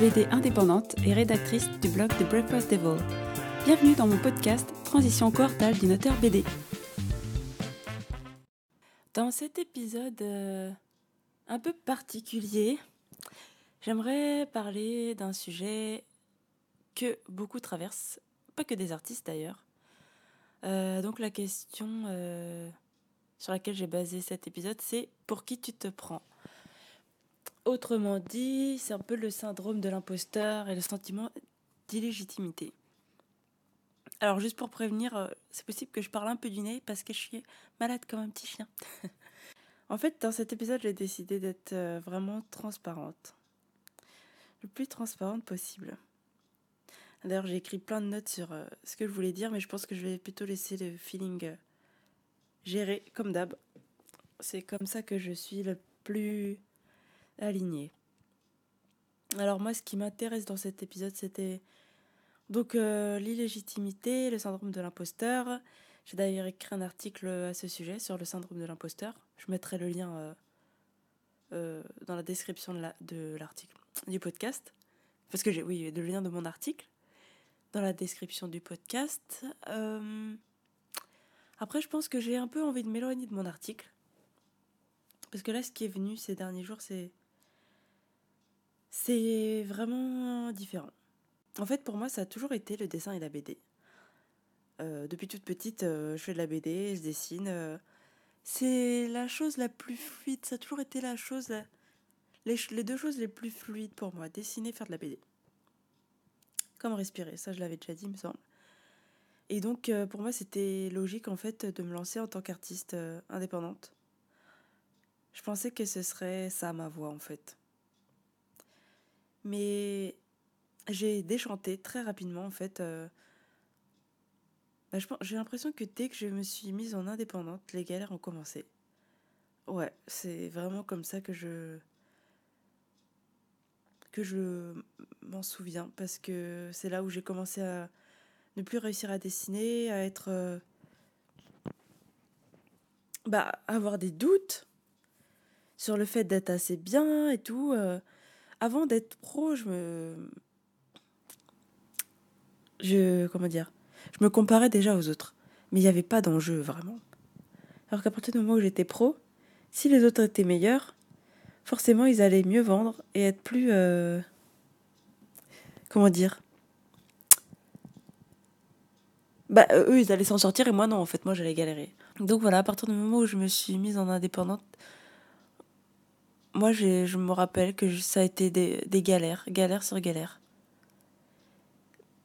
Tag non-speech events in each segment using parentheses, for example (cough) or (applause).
BD indépendante et rédactrice du blog The Breakfast Devil. Bienvenue dans mon podcast Transition quartale d'une auteure BD. Dans cet épisode euh, un peu particulier, j'aimerais parler d'un sujet que beaucoup traversent, pas que des artistes d'ailleurs. Euh, donc la question euh, sur laquelle j'ai basé cet épisode, c'est pour qui tu te prends? Autrement dit, c'est un peu le syndrome de l'imposteur et le sentiment d'illégitimité. Alors juste pour prévenir, euh, c'est possible que je parle un peu du nez parce que je suis malade comme un petit chien. (laughs) en fait, dans cet épisode, j'ai décidé d'être euh, vraiment transparente. Le plus transparente possible. D'ailleurs, j'ai écrit plein de notes sur euh, ce que je voulais dire, mais je pense que je vais plutôt laisser le feeling gérer comme d'hab. C'est comme ça que je suis le plus aligné. Alors moi, ce qui m'intéresse dans cet épisode, c'était donc euh, l'illégitimité, le syndrome de l'imposteur. J'ai d'ailleurs écrit un article à ce sujet sur le syndrome de l'imposteur. Je mettrai le lien euh, euh, dans la description de l'article du podcast. Parce que j'ai, oui, le lien de mon article dans la description du podcast. après, je pense que j'ai un peu envie de m'éloigner de mon article. Parce que là, ce qui est venu ces derniers jours, c'est c'est vraiment différent. En fait, pour moi, ça a toujours été le dessin et la BD. Euh, depuis toute petite, euh, je fais de la BD, je dessine. Euh, c'est la chose la plus fluide. Ça a toujours été la chose, les, deux choses les plus fluides pour moi. Dessiner, faire de la BD. Comme respirer, ça je l'avais déjà dit, me semble. Et donc, pour moi, c'était logique en fait de me lancer en tant qu'artiste indépendante. Je pensais que ce serait ça ma voix en fait. Mais j'ai déchanté très rapidement en fait. Euh, bah, j'ai l'impression que dès que je me suis mise en indépendante, les galères ont commencé. Ouais, c'est vraiment comme ça que je que je m'en souviens parce que c'est là où j'ai commencé à ne plus réussir à dessiner, à être euh, bah avoir des doutes sur le fait d'être assez bien et tout. Euh, avant d'être pro, je me. Je. Comment dire Je me comparais déjà aux autres. Mais il n'y avait pas d'enjeu, vraiment. Alors qu'à partir du moment où j'étais pro, si les autres étaient meilleurs, forcément ils allaient mieux vendre et être plus. Euh, comment dire Bah, eux, ils allaient s'en sortir et moi, non, en fait, moi, j'allais galérer. Donc voilà, à partir du moment où je me suis mise en indépendante, moi, je me rappelle que ça a été des, galères, galères sur galères.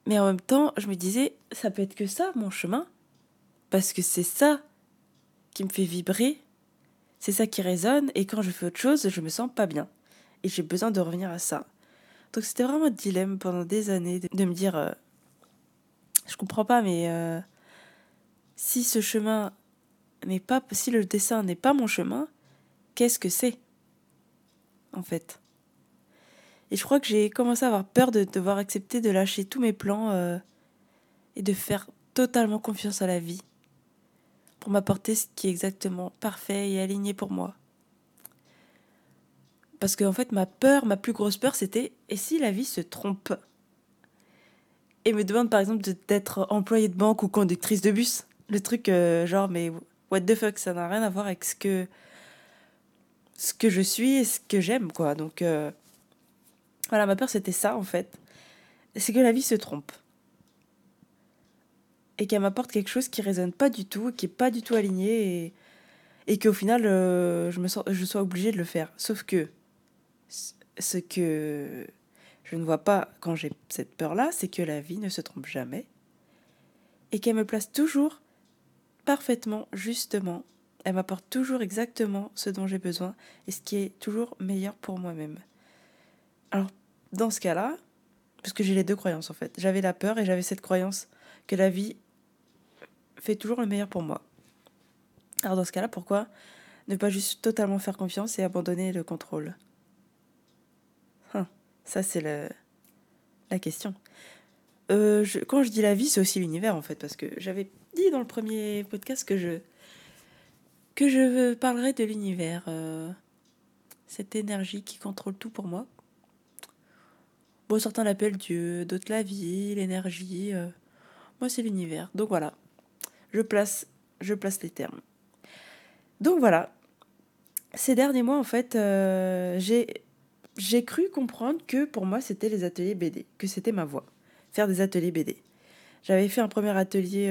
Mais en même temps, je me disais, ça peut être que ça, mon chemin. Parce que c'est ça qui me fait vibrer. C'est ça qui résonne. Et quand je fais autre chose, je me sens pas bien. Et j'ai besoin de revenir à ça. Donc c'était vraiment un dilemme pendant des années de, me dire, euh, je comprends pas, mais euh, si ce chemin n'est pas, si le dessin n'est pas mon chemin, qu'est-ce que c'est? En fait. Et je crois que j'ai commencé à avoir peur de devoir accepter de lâcher tous mes plans euh, et de faire totalement confiance à la vie pour m'apporter ce qui est exactement parfait et aligné pour moi. Parce qu'en en fait, ma peur, ma plus grosse peur, c'était et si la vie se trompe? Et me demande par exemple d'être employée de banque ou conductrice de bus. Le truc euh, genre, mais what the fuck, ça n'a rien à voir avec ce que ce que je suis et ce que j'aime, quoi. Donc, euh, voilà, ma peur, c'était ça, en fait. C'est que la vie se trompe. Et qu'elle m'apporte quelque chose qui résonne pas du tout, qui est pas du tout aligné, et, qu'au final, euh, je, me je sois obligée de le faire. Sauf que ce que je ne vois pas quand j'ai cette peur-là, c'est que la vie ne se trompe jamais, et qu'elle me place toujours parfaitement, justement, elle m'apporte toujours exactement ce dont j'ai besoin et ce qui est toujours meilleur pour moi-même. Alors, dans ce cas-là, parce que j'ai les deux croyances en fait, j'avais la peur et j'avais cette croyance que la vie fait toujours le meilleur pour moi. Alors dans ce cas-là, pourquoi ne pas juste totalement faire confiance et abandonner le contrôle? Hein, Ça, c'est la question. Euh, quand je dis la vie, c'est aussi l'univers en fait, parce que j'avais dit dans le premier podcast que je que je parlerai de l'univers, euh, cette énergie qui contrôle tout pour moi. Bon, certains l'appellent Dieu, d'autres la vie, l'énergie. euh, moi, c'est l'univers. Donc voilà, je place, je place les termes. Donc voilà, ces derniers mois, en fait, euh, j'ai j'ai cru comprendre que pour moi, c'était les ateliers BD, que c'était ma voie, faire des ateliers BD. J'avais fait un premier atelier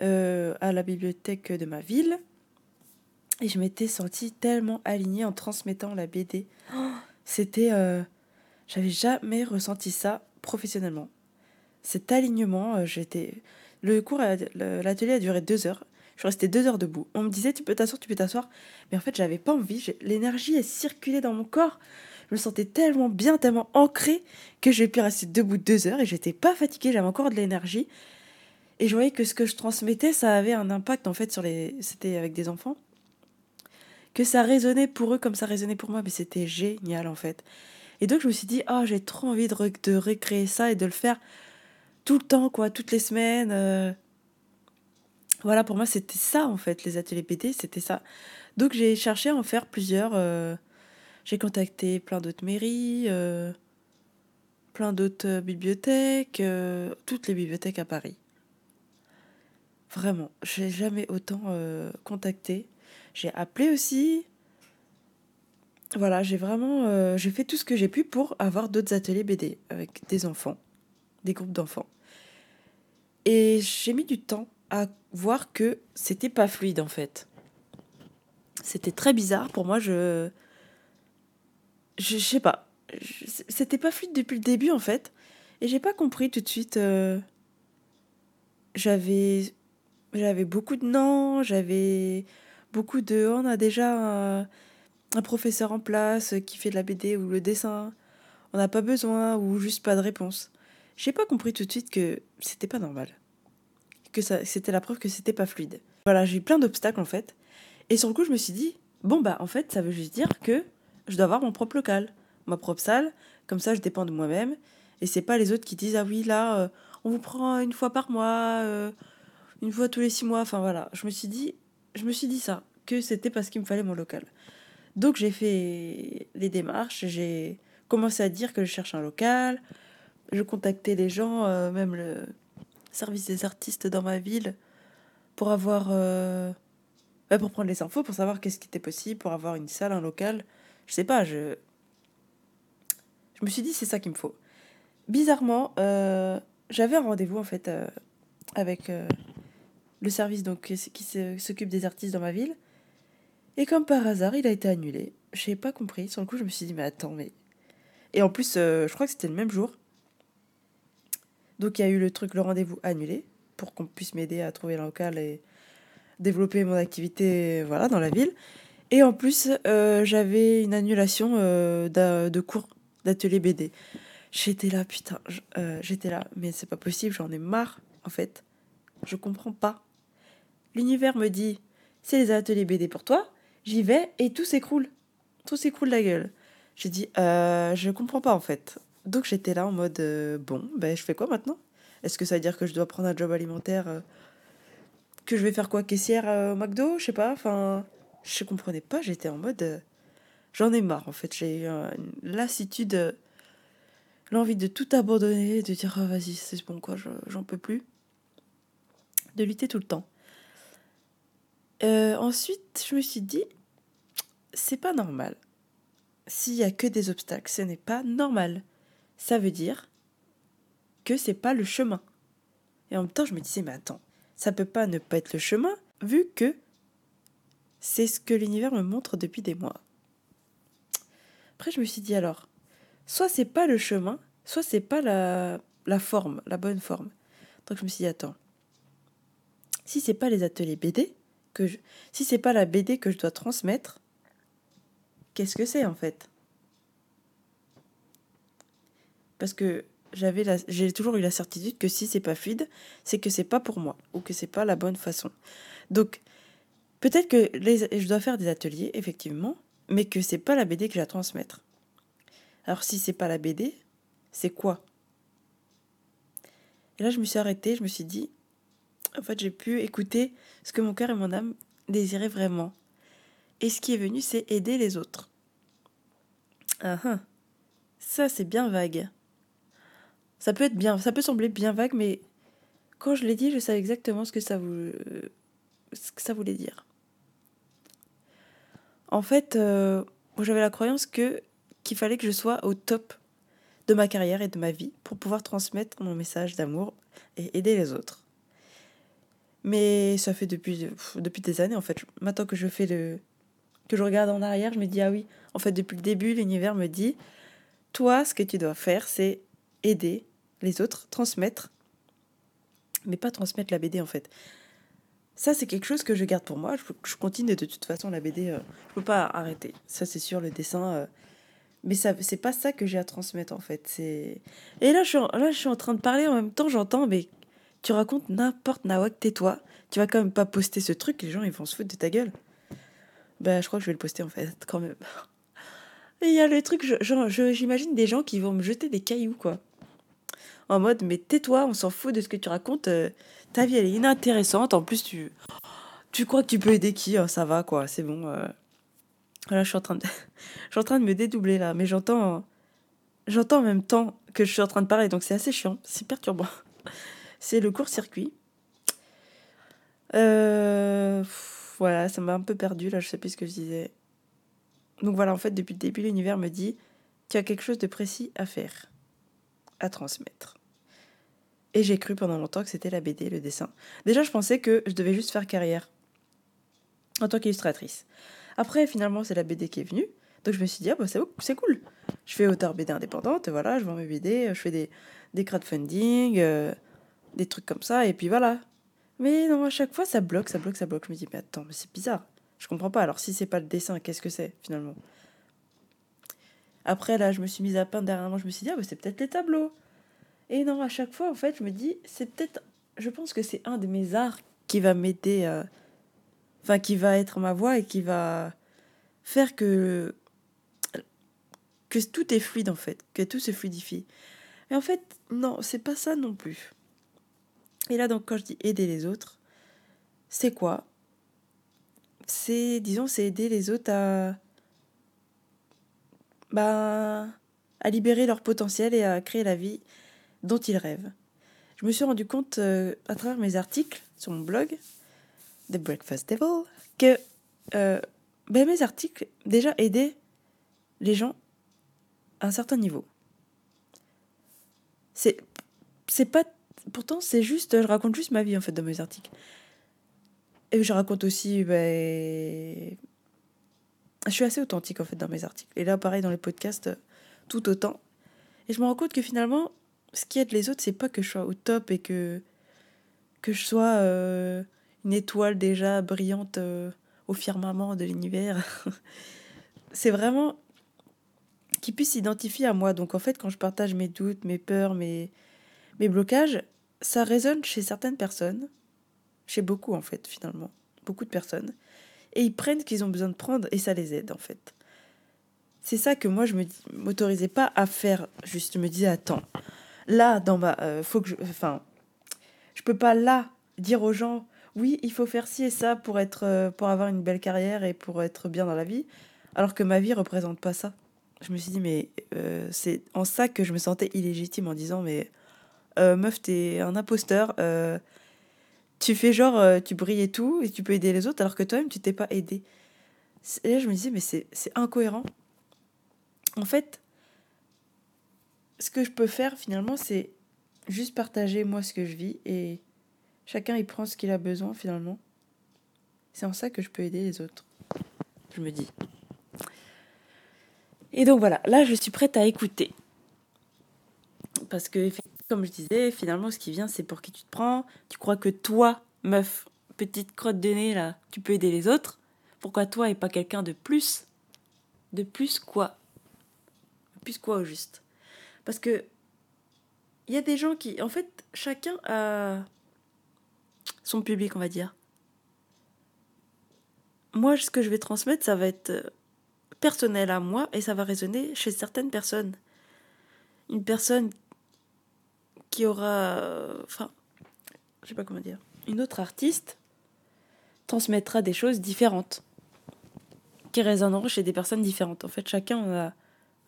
euh, euh, à la bibliothèque de ma ville et je m'étais sentie tellement alignée en transmettant la BD. (gasps) C'était, euh, j'avais jamais ressenti ça professionnellement. Cet alignement, euh, j'étais. Le cours, le- l'atelier a duré deux heures. Je suis restée deux heures debout. On me disait, tu peux t'asseoir, tu peux t'asseoir. Mais en fait, j'avais pas envie. L'énergie est circulée dans mon corps. Je me sentais tellement bien, tellement ancrée que j'ai pu rester debout deux heures et j'étais pas fatiguée. J'avais encore de l'énergie. Et je voyais que ce que je transmettais, ça avait un impact en fait sur les. C'était avec des enfants. Que ça résonnait pour eux comme ça résonnait pour moi. Mais c'était génial en fait. Et donc je me suis dit, ah, j'ai trop envie de, de recréer ça et de le faire tout le temps, quoi, toutes les semaines. euh. Voilà, pour moi, c'était ça, en fait, les ateliers BD, c'était ça. Donc, j'ai cherché à en faire plusieurs. euh, J'ai contacté plein d'autres mairies, euh, plein d'autres bibliothèques, toutes les bibliothèques à Paris. Vraiment, j'ai jamais autant euh, contacté. J'ai appelé aussi. Voilà, j'ai vraiment, euh, j'ai fait tout ce que j'ai pu pour avoir d'autres ateliers BD avec des enfants, des groupes d'enfants. Et j'ai mis du temps à voir que c'était pas fluide en fait. C'était très bizarre pour moi, je. Je, sais pas. C'était pas fluide depuis le début en fait. Et j'ai pas compris tout de suite. euh, J'avais. J'avais beaucoup de non, j'avais beaucoup de. On a déjà un, professeur en place qui fait de la BD ou le dessin. On n'a pas besoin ou juste pas de réponse. J'ai pas compris tout de suite que c'était pas normal que ça, c'était la preuve que c'était pas fluide. Voilà, j'ai eu plein d'obstacles en fait. Et sur le coup, je me suis dit, bon bah en fait, ça veut juste dire que je dois avoir mon propre local, ma propre salle, comme ça je dépends de moi-même. Et c'est pas les autres qui disent, ah oui, là, euh, on vous prend une fois par mois, euh, une fois tous les six mois. Enfin voilà, je me suis dit, je me suis dit ça, que c'était parce qu'il me fallait mon local. Donc j'ai fait les démarches, j'ai commencé à dire que je cherche un local, je contactais les gens, euh, même le service des artistes dans ma ville pour avoir euh, ouais, pour prendre les infos pour savoir qu'est-ce qui était possible pour avoir une salle un local je sais pas je je me suis dit c'est ça qu'il me faut bizarrement euh, j'avais un rendez-vous en fait avec le service donc qui s'occupe des artistes dans ma ville et comme par hasard il a été annulé j'ai pas compris sur le coup je me suis dit mais attends mais et en plus euh, je crois que c'était le même jour donc il y a eu le truc, le rendez-vous annulé pour qu'on puisse m'aider à trouver un local et développer mon activité voilà, dans la ville. Et en plus, euh, j'avais une annulation euh, de cours d'atelier BD. J'étais là, putain, j'étais là, mais c'est pas possible, j'en ai marre en fait. Je comprends pas. L'univers me dit, c'est les ateliers BD pour toi, j'y vais et tout s'écroule. Tout s'écroule la gueule. J'ai dit, euh, je comprends pas en fait. Donc j'étais là en mode, euh, bon, ben je fais quoi maintenant? Est-ce que ça veut dire que je dois prendre un job alimentaire euh, Que je vais faire quoi Caissière euh, au McDo? Je sais pas, enfin, je comprenais pas, j'étais en mode, j'en ai marre en fait. J'ai eu une lassitude, l'envie de tout abandonner, de dire, Ah, vas-y, c'est bon quoi, je- j'en peux plus. De lutter tout le temps. Euh, ensuite, je me suis dit, c'est pas normal. S'il y a que des obstacles, ce n'est pas normal. Ça veut dire que c'est pas le chemin. Et en même temps, je me disais, mais attends, ça peut pas ne pas être le chemin, vu que c'est ce que l'univers me montre depuis des mois. Après, je me suis dit alors, soit c'est pas le chemin, soit c'est pas la, la forme, la bonne forme. Donc je me suis dit, attends, si c'est pas les ateliers BD, que je, si c'est pas la BD que je dois transmettre, qu'est-ce que c'est en fait? Parce que j'avais j'ai toujours eu la certitude que si c'est pas fluide, c'est que c'est pas pour moi ou que c'est pas la bonne façon. Donc peut-être que je dois faire des ateliers effectivement, mais que c'est pas la BD que j'ai à transmettre. Alors si c'est pas la BD, c'est quoi? Et là je me suis arrêtée, je me suis dit en fait, j'ai pu écouter ce que mon cœur et mon âme désiraient vraiment. Et ce qui est venu, c'est aider les autres. Ah ah. Ça, c'est bien vague. Ça peut être bien, ça peut sembler bien vague, mais quand je l'ai dit, je savais exactement ce que ça, ce que ça voulait dire. En fait, euh, j'avais la croyance que qu'il fallait que je sois au top de ma carrière et de ma vie pour pouvoir transmettre mon message d'amour et aider les autres. Mais ça fait depuis, depuis des années en fait. Maintenant que je fais le que je regarde en arrière, je me dis ah oui, en fait depuis le début, l'univers me dit toi ce que tu dois faire c'est aider les autres, transmettre mais pas transmettre la BD en fait. Ça, c'est quelque chose que je garde pour moi. Je, continue de toute façon la BD. Euh, je peux pas arrêter. Ça, c'est sûr, le dessin. Euh, mais ça, c'est pas ça que j'ai à transmettre en fait. Et là, je suis là, je suis en train de parler en même temps. J'entends, mais tu racontes n'importe nawak, tais-toi. Tu vas quand même pas poster ce truc. Les gens, ils vont se foutre de ta gueule. Ben, je crois que je vais le poster en fait, quand même. (laughs) Il y a le truc, j'imagine des gens qui vont me jeter des cailloux, quoi en mode mais tais-toi, on s'en fout de ce que tu racontes, euh, ta vie elle est inintéressante, en plus tu, tu crois que tu peux aider qui, oh, ça va quoi, c'est bon. Euh. Voilà, je suis en train de, (laughs) je suis en train de me dédoubler là, mais j'entends, j'entends en même temps que je suis en train de parler, donc c'est assez chiant, c'est perturbant. C'est le court-circuit. Euh, voilà, ça m'a un peu perdu là, je sais plus ce que je disais. Donc voilà, en fait, depuis le début, l'univers me dit tu as quelque chose de précis à faire à transmettre. Et j'ai cru pendant longtemps que c'était la BD, le dessin. Déjà, je pensais que je devais juste faire carrière en tant qu'illustratrice. Après, finalement, c'est la BD qui est venue. Donc je me suis dit, ah bah c'est cool. Je fais auteur BD indépendante, voilà, je vends mes BD, je fais des, des crowdfunding, euh, des trucs comme ça, et puis voilà. Mais non, à chaque fois, ça bloque, ça bloque, ça bloque. Je me dis, mais attends, mais c'est bizarre. Je comprends pas. Alors si c'est pas le dessin, qu'est-ce que c'est finalement? Après, là, je me suis mise à peindre dernièrement, je me suis dit, ah, bah, c'est peut-être les tableaux. Et non, à chaque fois, en fait, je me dis, c'est peut-être. Je pense que c'est un de mes arts qui va m'aider. Euh, enfin, qui va être ma voix et qui va faire que. que tout est fluide, en fait. Que tout se fluidifie. Mais en fait, non, c'est pas ça non plus. Et là, donc, quand je dis aider les autres, c'est quoi? C'est, disons, c'est aider les autres à bah, à libérer leur potentiel et à créer la vie dont ils rêvent. Je me suis rendu compte euh, à travers mes articles sur mon blog, The Breakfast Devil, que euh, ben, mes articles déjà aidaient les gens à un certain niveau. C'est, c'est pas, pourtant c'est juste, je raconte juste ma vie en fait dans mes articles. Et je raconte aussi ben, je suis assez authentique en fait dans mes articles. Et là, pareil dans les podcasts, tout autant. Et je me rends compte que finalement, ce qui aide les autres, c'est pas que je sois au top et que, que je sois euh, une étoile déjà brillante euh, au firmament de l'univers. (laughs) c'est vraiment qu'ils puissent s'identifier à moi. Donc en fait, quand je partage mes doutes, mes peurs, mes, mes blocages, ça résonne chez certaines personnes, chez beaucoup en fait finalement, beaucoup de personnes et ils prennent ce qu'ils ont besoin de prendre et ça les aide en fait. C'est ça que moi je me m'autorisais pas à faire. Juste, me disais attends, là dans ma, euh, faut que je, enfin, je peux pas là dire aux gens oui il faut faire ci et ça pour être, euh, pour avoir une belle carrière et pour être bien dans la vie, alors que ma vie représente pas ça. Je me suis dit mais euh, c'est en ça que je me sentais illégitime en disant mais meuf t'es un imposteur tu fais genre, euh, tu brilles et tout, et tu peux aider les autres, alors que toi-même, tu t'es pas aidé. Et là, je me disais, mais c'est incohérent. En fait, ce que je peux faire finalement, c'est juste partager moi ce que je vis et chacun il prend ce qu'il a besoin finalement. C'est en ça que je peux aider les autres. Je me dis. Et donc voilà, là je suis prête à écouter. Parce que comme je disais, finalement, ce qui vient, c'est pour qui tu te prends. Tu crois que toi, meuf, petite crotte de nez, là, tu peux aider les autres. Pourquoi toi et pas quelqu'un de plus De plus quoi Plus quoi au juste? Parce que il y a des gens qui, en fait, chacun a son public, on va dire. Moi, ce que je vais transmettre, ça va être personnel à moi et ça va résonner chez certaines personnes. Une personne qui aura. Enfin, je sais pas comment dire. Une autre artiste transmettra des choses différentes qui résonneront chez des personnes différentes. En fait, chacun a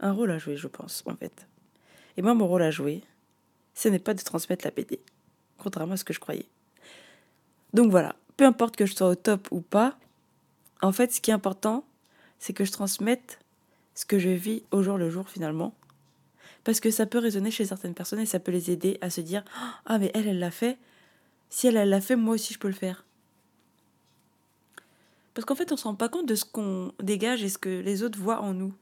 un rôle à jouer, je pense, en fait. Et moi, mon rôle à jouer, ce n'est pas de transmettre la BD, contrairement à ce que je croyais. Donc voilà, peu importe que je sois au top ou pas, en fait, ce qui est important, c'est que je transmette ce que je vis au jour le jour finalement. Parce que ça peut résonner chez certaines personnes et ça peut les aider à se dire Ah, mais elle, elle l'a fait. Si elle, elle l'a fait, moi aussi, je peux le faire. Parce qu'en fait, on ne se rend pas compte de ce qu'on dégage et ce que les autres voient en nous.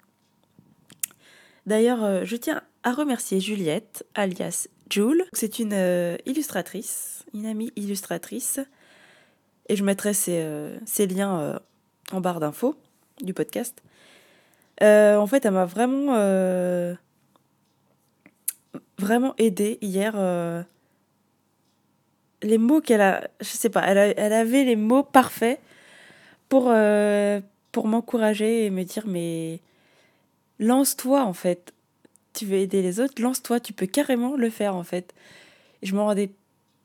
D'ailleurs, euh, je tiens à remercier Juliette, alias Jules. C'est une euh, illustratrice, une amie illustratrice. Et je mettrai ses, euh, liens en barre d'infos du podcast. en fait, elle m'a vraiment, vraiment aidé hier. les mots qu'elle a, je sais pas, elle, elle, avait les mots parfaits pour, pour m'encourager et me dire mais lance-toi en fait. Tu veux aider les autres, lance-toi, tu peux carrément le faire en fait. Et je me rendais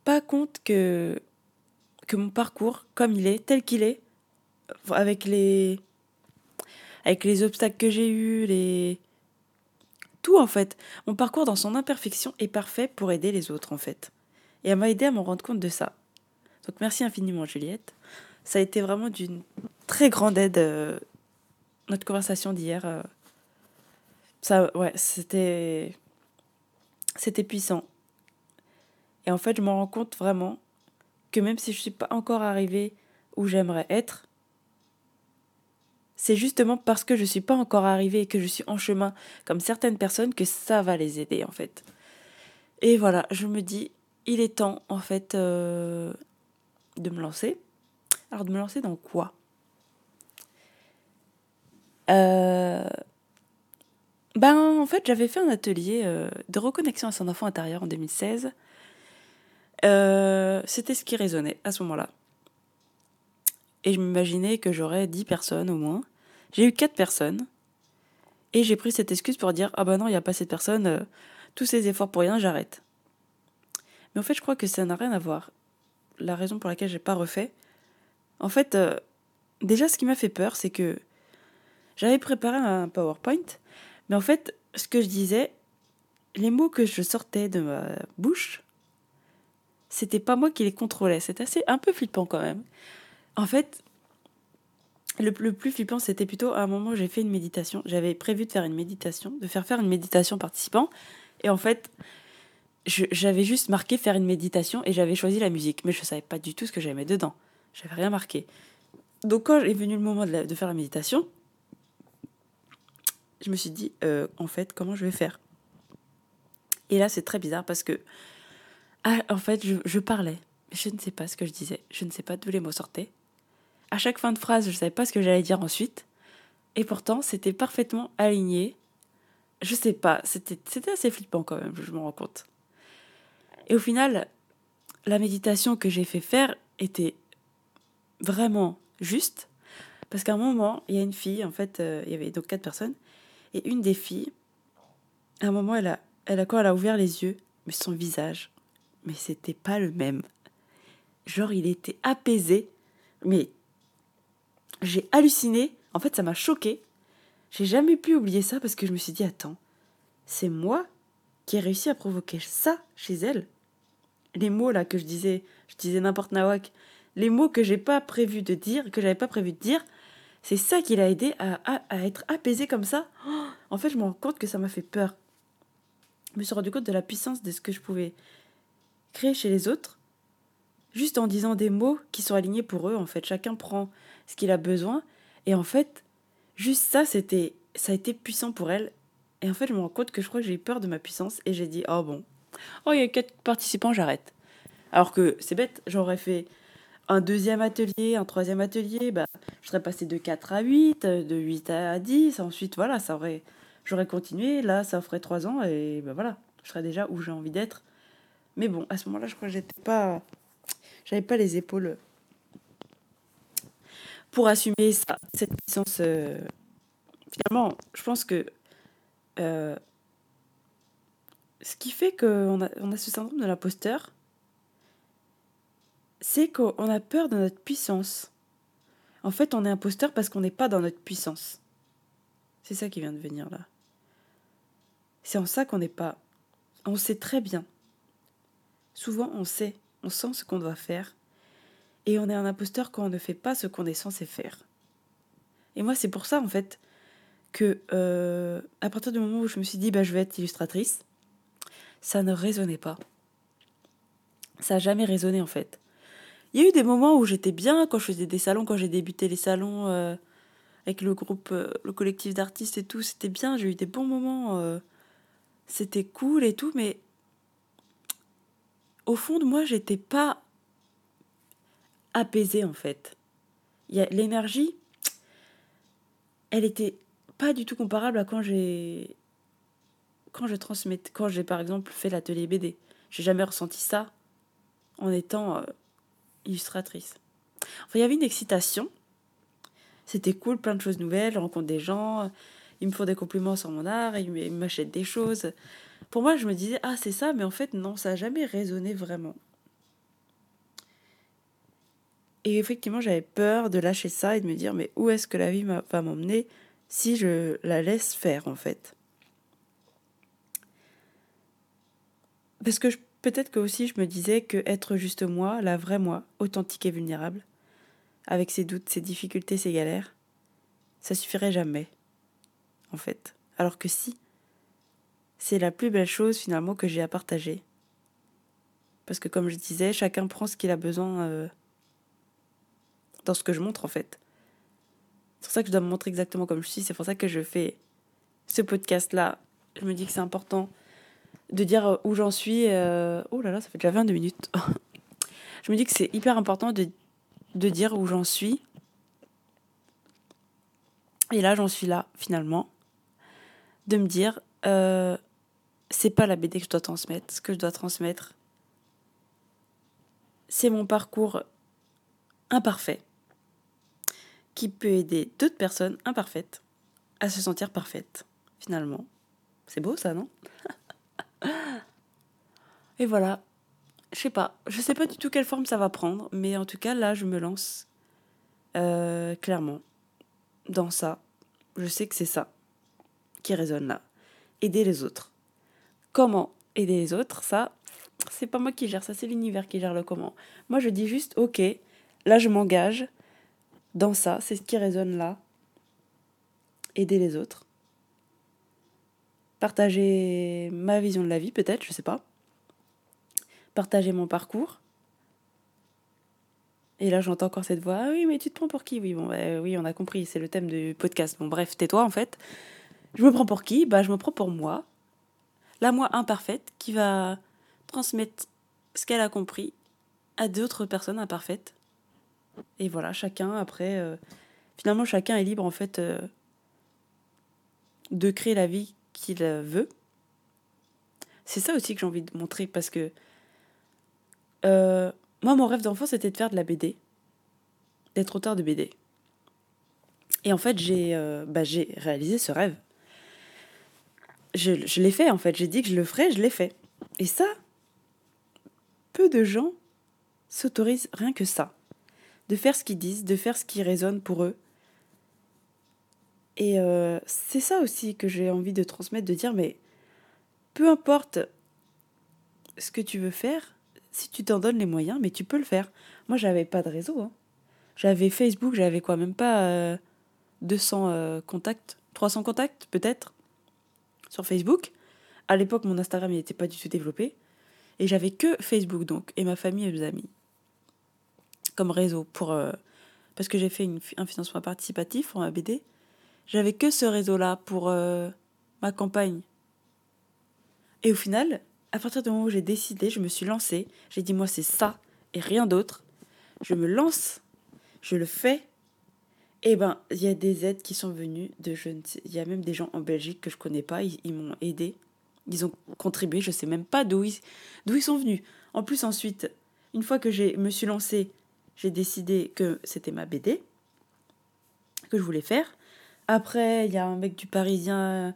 pas compte que, que mon parcours, comme il est, tel qu'il est, avec les, avec les obstacles que j'ai eus, les... tout en fait, mon parcours dans son imperfection est parfait pour aider les autres en fait. Et elle m'a aidé à me rendre compte de ça. Donc merci infiniment Juliette. Ça a été vraiment d'une très grande aide, euh, notre conversation d'hier. Euh, ça, ouais, c'était. C'était puissant. Et en fait, je me rends compte vraiment que même si je suis pas encore arrivée où j'aimerais être, c'est justement parce que je ne suis pas encore arrivée et que je suis en chemin, comme certaines personnes, que ça va les aider en fait. Et voilà, je me dis, il est temps en fait euh, de me lancer. Alors de me lancer dans quoi? Euh, ben, en fait, j'avais fait un atelier euh, de reconnexion à son enfant intérieur en 2016. Euh, c'était ce qui résonnait à ce moment-là. Et je m'imaginais que j'aurais 10 personnes au moins. J'ai eu 4 personnes. Et j'ai pris cette excuse pour dire Ah bah non, il n'y a pas assez de personnes, euh, tous ces efforts pour rien, j'arrête. Mais en fait, je crois que ça n'a rien à voir. La raison pour laquelle j'ai pas refait. En fait, déjà, ce qui m'a fait peur, c'est que j'avais préparé un PowerPoint mais en fait, ce que je disais, les mots que je sortais de ma bouche, c'était pas moi qui les contrôlais. C'était assez un peu flippant quand même. En fait, le, plus flippant, c'était plutôt à un moment où j'ai fait une méditation. J'avais prévu de faire une méditation, de faire faire une méditation participant. Et en fait, j'avais juste marqué faire une méditation et j'avais choisi la musique. Mais je savais pas du tout ce que j'aimais dedans. J'avais rien marqué. Donc quand est venu le moment de faire la méditation, je me suis dit, euh, en fait, comment je vais faire? Et là, c'est très bizarre parce que, ah, en fait, je, parlais, mais je ne sais pas ce que je disais, je ne sais pas d'où les mots sortaient. À chaque fin de phrase, je ne savais pas ce que j'allais dire ensuite. Et pourtant, c'était parfaitement aligné. Je sais pas, c'était assez flippant quand même, je me rends compte. Et au final, la méditation que j'ai fait faire était vraiment juste. Parce qu'à un moment, il y a une fille, en fait, euh, il y avait donc quatre personnes, et une des filles, à un moment, elle a, elle a quoi? Elle a ouvert les yeux, mais son visage, mais c'était pas le même. Genre, il était apaisé, mais j'ai halluciné. En fait, ça m'a choqué. J'ai jamais pu oublier ça parce que je me suis dit, attends, c'est moi qui ai réussi à provoquer ça chez elle. Les mots là que je disais, je disais n'importe nawak, les mots que j'ai pas prévu de dire, que j'avais pas prévu de dire, c'est ça qui l'a aidé à, être apaisé comme ça. en fait, je me rends compte que ça m'a fait peur. Je me suis rendu compte de la puissance de ce que je pouvais créer chez les autres, juste en disant des mots qui sont alignés pour eux. En fait, chacun prend ce qu'il a besoin. Et en fait, juste ça, c'était, ça a été puissant pour elle. Et en fait, je me rends compte que je crois que j'ai eu peur de ma puissance et j'ai dit, oh bon, oh, il y a quatre participants, j'arrête. Alors que c'est bête, j'aurais fait un deuxième atelier, un troisième atelier, bah, je serais passé de 4 à 8, de 8 à 10. Ensuite, voilà, ça aurait, j'aurais continué. Là, ça ferait 3 ans et ben voilà, je serais déjà où j'ai envie d'être. Mais bon, à ce moment-là, je crois que j'étais pas, j'avais pas les épaules pour assumer ça, cette puissance. Euh, finalement, je pense que euh, ce qui fait qu'on on a ce syndrome de l'imposteur, c'est qu'on a peur de notre puissance. En fait, on est imposteur parce qu'on n'est pas dans notre puissance. C'est ça qui vient de venir là. C'est en ça qu'on n'est pas. On sait très bien. Souvent, on sait, on sent ce qu'on doit faire. Et on est un imposteur quand on ne fait pas ce qu'on est censé faire. Et moi, c'est pour ça, en fait, que euh, à partir du moment où je me suis dit, bah, je vais être illustratrice, ça ne résonnait pas. Ça n'a jamais résonné, en fait. Il y a eu des moments où j'étais bien quand je faisais des salons, quand j'ai débuté les salons euh, avec le groupe, euh, le collectif d'artistes et tout, c'était bien, j'ai eu des bons moments, c'était cool et tout, mais au fond de moi, j'étais pas apaisée en fait. L'énergie, elle était pas du tout comparable à quand j'ai quand je transmets quand j'ai par exemple fait l'atelier BD. J'ai jamais ressenti ça en étant euh, illustratrice. Enfin, il y avait une excitation. C'était cool, plein de choses nouvelles, je rencontre des gens, ils me font des compliments sur mon art, ils m'achètent des choses. Pour moi, je me disais, ah, c'est ça, mais en fait, non, ça n'a jamais résonné vraiment. Et effectivement, j'avais peur de lâcher ça et de me dire, mais où est-ce que la vie va m'emmener si je la laisse faire, en fait? Parce que peut-être que aussi je me disais que être juste moi, la vraie moi, authentique et vulnérable, avec ses doutes, ses difficultés, ses galères, ça suffirait jamais, en fait. Alors que si, c'est la plus belle chose finalement que j'ai à partager. Parce que comme je disais, chacun prend ce qu'il a besoin euh, dans ce que je montre en fait. C'est pour ça que je dois me montrer exactement comme je suis. C'est pour ça que je fais ce podcast-là. Je me dis que c'est important de dire où j'en suis. Euh, oh là là, ça fait déjà 22 minutes. (laughs) je me dis que c'est hyper important de, de dire où j'en suis. Et là, j'en suis là, finalement. De me dire, euh, c'est pas la BD que je dois transmettre. Ce que je dois transmettre, c'est mon parcours imparfait qui peut aider d'autres personnes imparfaites à se sentir parfaites, finalement. C'est beau ça, non? (laughs) Et voilà. Je sais pas. Je sais pas du tout quelle forme ça va prendre, mais en tout cas, là, je me lance euh, clairement dans ça. Je sais que c'est ça qui résonne là. Aider les autres. Comment aider les autres, ça, c'est pas moi qui gère ça, c'est l'univers qui gère le comment. Moi, je dis juste, ok, là, je m'engage dans ça, c'est ce qui résonne là. Aider les autres. Partager ma vision de la vie, peut-être, je sais pas. Partager mon parcours. Et là, j'entends encore cette voix. Ah oui, mais tu te prends pour qui? Oui, bon, bah, oui, on a compris, c'est le thème du podcast. Bon, bref, tais-toi en fait. Je me prends pour qui? Bah, je me prends pour moi la moi imparfaite qui va transmettre ce qu'elle a compris à d'autres personnes imparfaites. Et voilà, chacun après, euh, finalement chacun est libre en fait euh, de créer la vie qu'il veut. C'est ça aussi que j'ai envie de montrer parce que euh, moi mon rêve d'enfant c'était de faire de la BD, d'être auteur de BD. Et en fait j'ai bah, réalisé ce rêve je, l'ai fait en fait. J'ai dit que je le ferais, je l'ai fait. Et ça, peu de gens s'autorisent rien que ça. De faire ce qu'ils disent, de faire ce qui résonne pour eux. Et euh, c'est ça aussi que j'ai envie de transmettre, de dire, mais peu importe ce que tu veux faire, si tu t'en donnes les moyens, mais tu peux le faire. Moi, j'avais pas de réseau. Hein. J'avais Facebook, j'avais quoi, même pas 200 euh, euh, contacts, 300 contacts peut-être sur Facebook. À l'époque, mon Instagram n'était pas du tout développé. Et j'avais que Facebook, donc, et ma famille et mes amis. Comme réseau, pour, euh, parce que j'ai fait un financement participatif pour ma BD. J'avais que ce réseau-là pour euh, ma campagne. Et au final, à partir du moment où j'ai décidé, je me suis lancée. J'ai dit, moi, c'est ça et rien d'autre. Je me lance, je le fais eh ben, il y a des aides qui sont venues de jeunes. Il y a même des gens en Belgique que je connais pas. Ils, m'ont aidé. Ils ont contribué. Je sais même pas d'où ils, d'où ils sont venus. En plus, ensuite, une fois que je me suis lancée, j'ai décidé que c'était ma BD que je voulais faire. Après, il y a un mec du Parisien.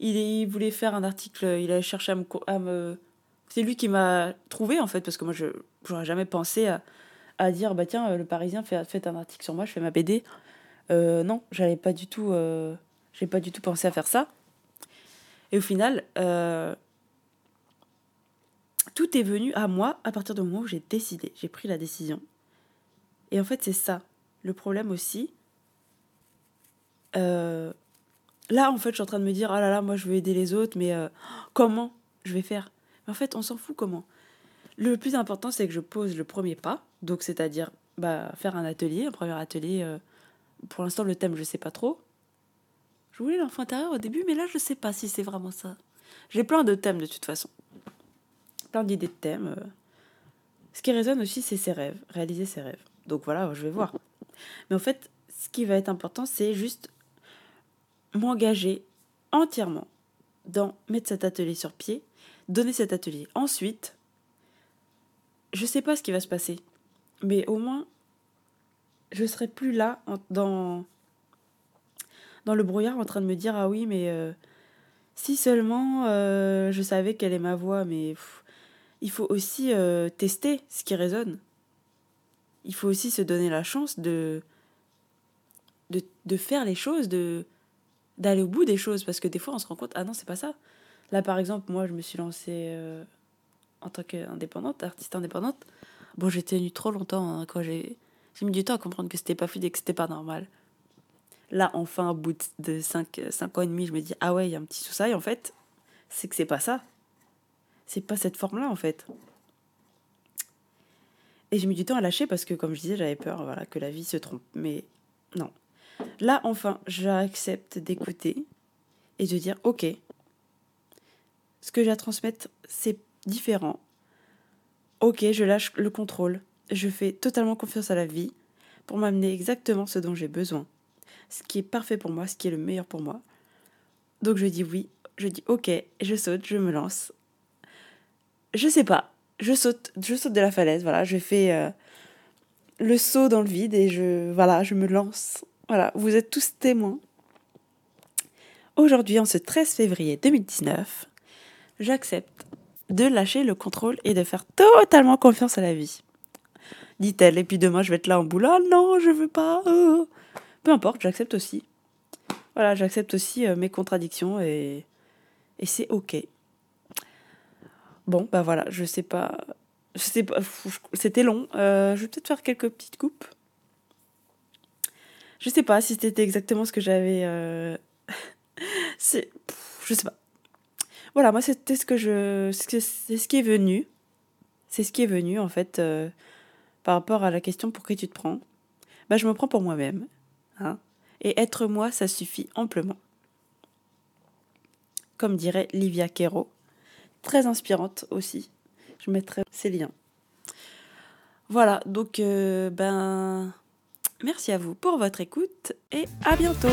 Il, il voulait faire un article. Il a cherché à me. À me c'est lui qui m'a trouvé en fait parce que moi je n'aurais jamais pensé à, à, dire bah tiens le Parisien fait, fait un article sur moi je fais ma BD euh, non, j'avais pas du tout, euh, j'ai pas du tout pensé à faire ça. Et au final, euh, tout est venu à moi à partir du moment où j'ai décidé, j'ai pris la décision. Et en fait, c'est ça. Le problème aussi. Là, en fait, je suis en train de me dire, ah là là, moi, je veux aider les autres, mais comment je vais faire? En fait, on s'en fout comment. Le plus important, c'est que je pose le premier pas, donc c'est-à-dire bah, faire un atelier, un premier atelier. Euh, pour l'instant, le thème, je sais pas trop. Je voulais l'enfant intérieur au début, mais là, je sais pas si c'est vraiment ça. J'ai plein de thèmes de toute façon. Plein d'idées de thèmes. Ce qui résonne aussi, c'est ses rêves, réaliser ses rêves. Donc voilà, je vais voir. Mais en fait, ce qui va être important, c'est juste m'engager entièrement dans mettre cet atelier sur pied, donner cet atelier. Ensuite, je ne sais pas ce qui va se passer, mais au moins, je serai plus là dans, dans le brouillard en train de me dire ah oui, mais euh, si seulement euh, je savais quelle est ma voix, mais il faut aussi euh, tester ce qui résonne il faut aussi se donner la chance de, de, faire les choses, de d'aller au bout des choses, parce que des fois on se rend compte, ah non, c'est pas ça. Là, par exemple, moi, je me suis lancée en tant qu'indépendante, artiste indépendante. Bon, j'ai tenu trop longtemps, hein, quand j'ai mis du temps à comprendre que c'était pas fluide et que c'était pas normal. Là, enfin, au bout de 5, 5 ans et demi, je me dis, ah ouais, il y a un petit souci, en fait, c'est que c'est pas ça. C'est pas cette forme-là, en fait. Et j'ai mis du temps à lâcher parce que, comme je disais, j'avais peur voilà, que la vie se trompe. Mais non. Là, enfin, j'accepte d'écouter et de dire, ok, ce que j'ai à transmettre, c'est différent. Ok, je lâche le contrôle. Je fais totalement confiance à la vie pour m'amener exactement ce dont j'ai besoin. Ce qui est parfait pour moi, ce qui est le meilleur pour moi. Donc je dis oui, je dis ok, je saute, je me lance. Je sais pas, je saute, je saute de la falaise, voilà, je fais euh, le saut dans le vide et je, voilà, je me lance. Voilà, vous êtes tous témoins. Aujourd'hui, en ce 13 février 2019, j'accepte de lâcher le contrôle et de faire totalement confiance à la vie. Dit-elle, et puis demain je vais être là en boule, ah non, je veux pas. Euh. Peu importe, j'accepte aussi. Voilà, j'accepte aussi euh, mes contradictions et, et c'est ok. Bon, bah voilà, je sais pas. Je sais pas, c'était long. Euh, je vais peut-être faire quelques petites coupes. Je sais pas si c'était exactement ce que j'avais. (laughs) C'est. Je sais pas. Voilà, moi c'était ce que je. C'est ce qui est venu. C'est ce qui est venu en fait par rapport à la question pour qui tu te prends. Bah, je me prends pour moi-même. Hein, et être moi, ça suffit amplement. Comme dirait Livia Quero très inspirante aussi. Je mettrai ces liens. Voilà, donc euh, ben merci à vous pour votre écoute et à bientôt